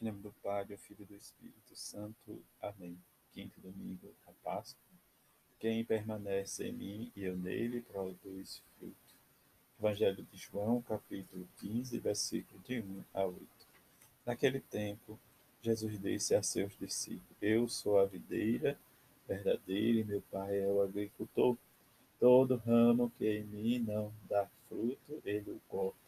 Em nome do Pai, do Filho e do Espírito Santo. Amém. Quinto domingo da Páscoa. Quem permanece em mim e eu nele produz fruto. Evangelho de João, capítulo 15, versículo de 1 a 8. Naquele tempo, Jesus disse a seus discípulos: Eu sou a videira verdadeira e meu Pai é o agricultor. Todo ramo que em mim não dá fruto, ele o corta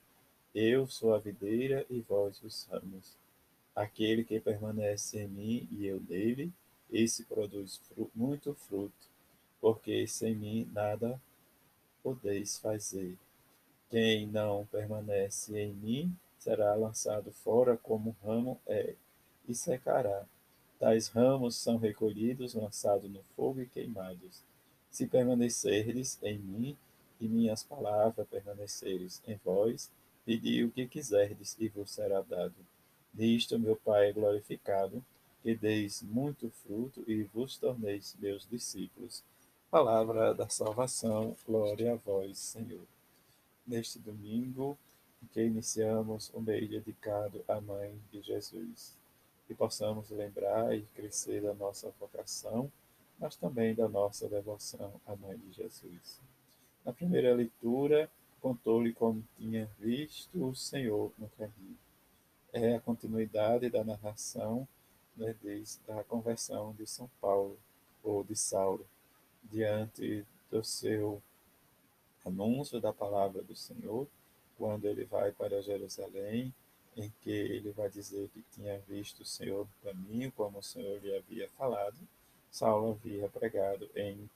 Eu sou a videira e vós os ramos. Aquele que permanece em mim e eu nele, esse produz fruto, muito fruto, porque sem mim nada podeis fazer. Quem não permanece em mim será lançado fora como ramo é e secará. Tais ramos são recolhidos, lançados no fogo e queimados. Se permanecerdes em mim e minhas palavras permaneceres em vós, Pedi o que quiserdes e vos será dado. Nisto meu Pai é glorificado, que deis muito fruto e vos torneis meus discípulos. Palavra da salvação, glória a vós, Senhor. Neste domingo, em que iniciamos o mês dedicado à Mãe de Jesus, que possamos lembrar e crescer da nossa vocação, mas também da nossa devoção à Mãe de Jesus. Na primeira leitura, contou-lhe como tinha visto o Senhor no caminho. É a continuidade da narração né, desde a conversão de São Paulo, ou de Saulo, diante do seu anúncio da palavra do Senhor, quando ele vai para Jerusalém, em que ele vai dizer que tinha visto o Senhor no caminho, como o Senhor lhe havia falado. Saulo havia pregado em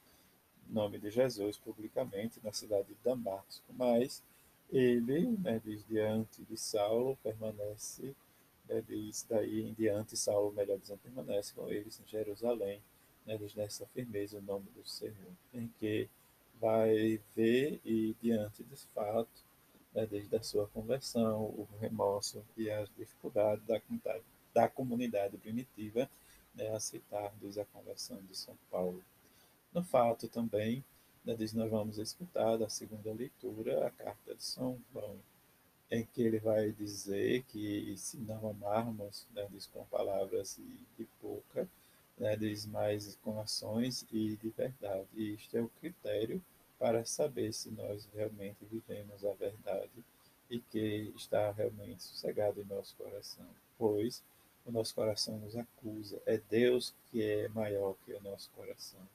nome de Jesus publicamente na cidade de Damasco, mas ele, né, diz, diante de Saulo, permanece, né, diz, daí em diante, Saulo, melhor dizendo, permanece com eles em Jerusalém, né, diz, nessa firmeza o nome do Senhor, em que vai ver e diante desse fato, né, desde a sua conversão, o remorso e as dificuldades da comunidade, da comunidade primitiva, né, aceitar diz, a conversão de São Paulo. No fato também, né, diz, nós vamos escutar da segunda leitura a carta de São João, em que ele vai dizer que se não amarmos, né, diz com palavras de boca, né, diz mais com ações e de verdade. E isto é o critério para saber se nós realmente vivemos a verdade e que está realmente sossegado em nosso coração. Pois o nosso coração nos acusa, é Deus que é maior que o nosso coração.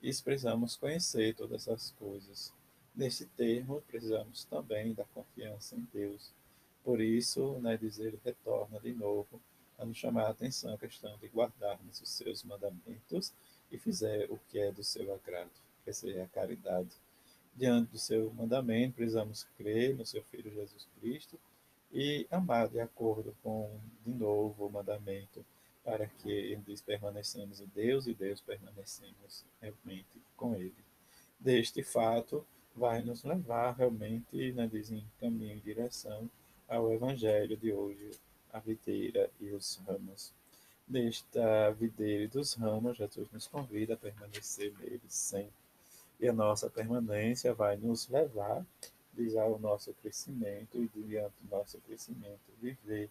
Precisamos conhecer todas essas coisas. Neste termo, precisamos também da confiança em Deus. Por isso, né, dizer retorna de novo a nos chamar a atenção a questão de guardarmos os seus mandamentos e fizer o que é do seu agrado, que seja a caridade. Diante do seu mandamento, precisamos crer no seu Filho Jesus Cristo e amar de acordo com, de novo, o mandamento para que ele permanecemos em Deus e Deus permanecemos realmente com Ele. Deste fato, vai nos levar realmente, né, diz, em caminho em direção ao Evangelho de hoje, a videira e os ramos. Desta videira e dos ramos, Jesus nos convida a permanecer neles sempre. E a nossa permanência vai nos levar ao nosso crescimento e, diante do nosso crescimento, viver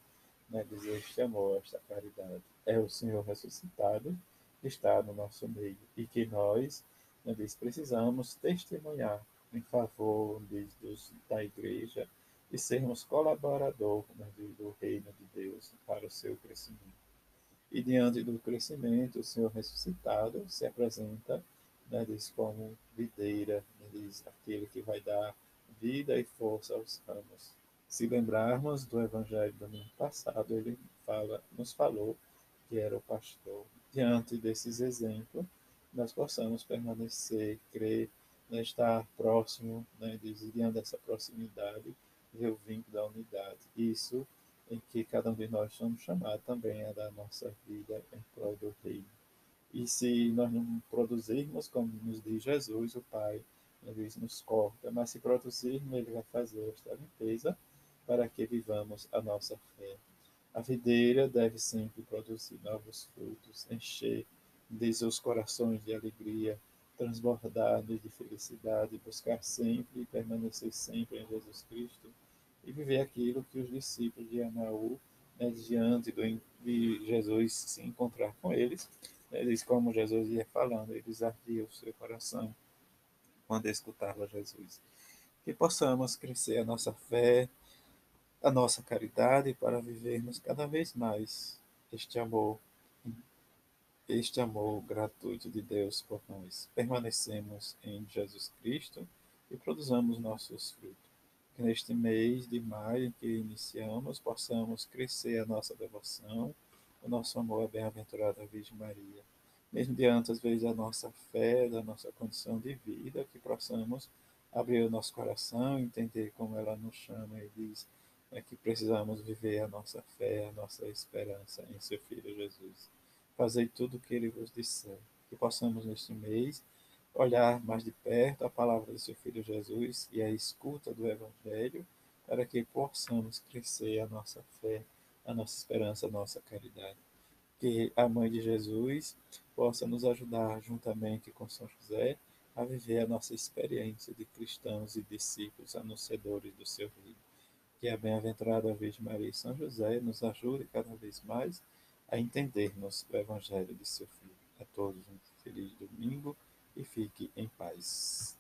né, este amor, esta caridade. É o Senhor ressuscitado que está no nosso meio e que nós, né, diz, precisamos testemunhar em favor diz, dos, da igreja e sermos colaborador né, do reino de Deus para o seu crescimento. E diante do crescimento, o Senhor ressuscitado se apresenta né, diz, como videira, né, diz, aquele que vai dar vida e força aos ramos. Se lembrarmos do Evangelho do ano passado, ele fala, nos falou que era o pastor. Diante desses exemplos, nós possamos permanecer, crer, né, estar próximo, né, diante dessa proximidade, ver o vínculo da unidade. Isso em que cada um de nós somos chamados também a dar nossa vida em prol do reino. E se nós não produzirmos, como nos diz Jesus, o Pai, ele nos corta, mas se produzirmos, ele vai fazer esta limpeza para que vivamos a nossa fé. A videira deve sempre produzir novos frutos, encher de os corações de alegria, transbordados de felicidade, buscar sempre e permanecer sempre em Jesus Cristo e viver aquilo que os discípulos de Anaú, né, diante do, de Jesus se encontrar com eles, né, eles, como Jesus ia falando, eles ardiam o seu coração quando escutava Jesus. Que possamos crescer a nossa fé, a nossa caridade para vivermos cada vez mais este amor, este amor gratuito de Deus por nós. Permanecemos em Jesus Cristo e produzamos nossos frutos que neste mês de maio que iniciamos, possamos crescer a nossa devoção, o nosso amor à bem-aventurada Virgem Maria. Mesmo diante, às vezes, da nossa fé, da nossa condição de vida, que possamos abrir o nosso coração, entender como ela nos chama e diz é que precisamos viver a nossa fé, a nossa esperança em seu Filho Jesus. Fazei tudo o que ele vos disser. Que possamos, neste mês, olhar mais de perto a palavra do seu Filho Jesus e a escuta do Evangelho, para que possamos crescer a nossa fé, a nossa esperança, a nossa caridade. Que a Mãe de Jesus possa nos ajudar, juntamente com São José, a viver a nossa experiência de cristãos e discípulos anunciadores do seu reino. Que a bem-aventurada Virgem Maria e São José nos ajude cada vez mais a entendermos o Evangelho de seu Filho. A todos um feliz domingo e fique em paz.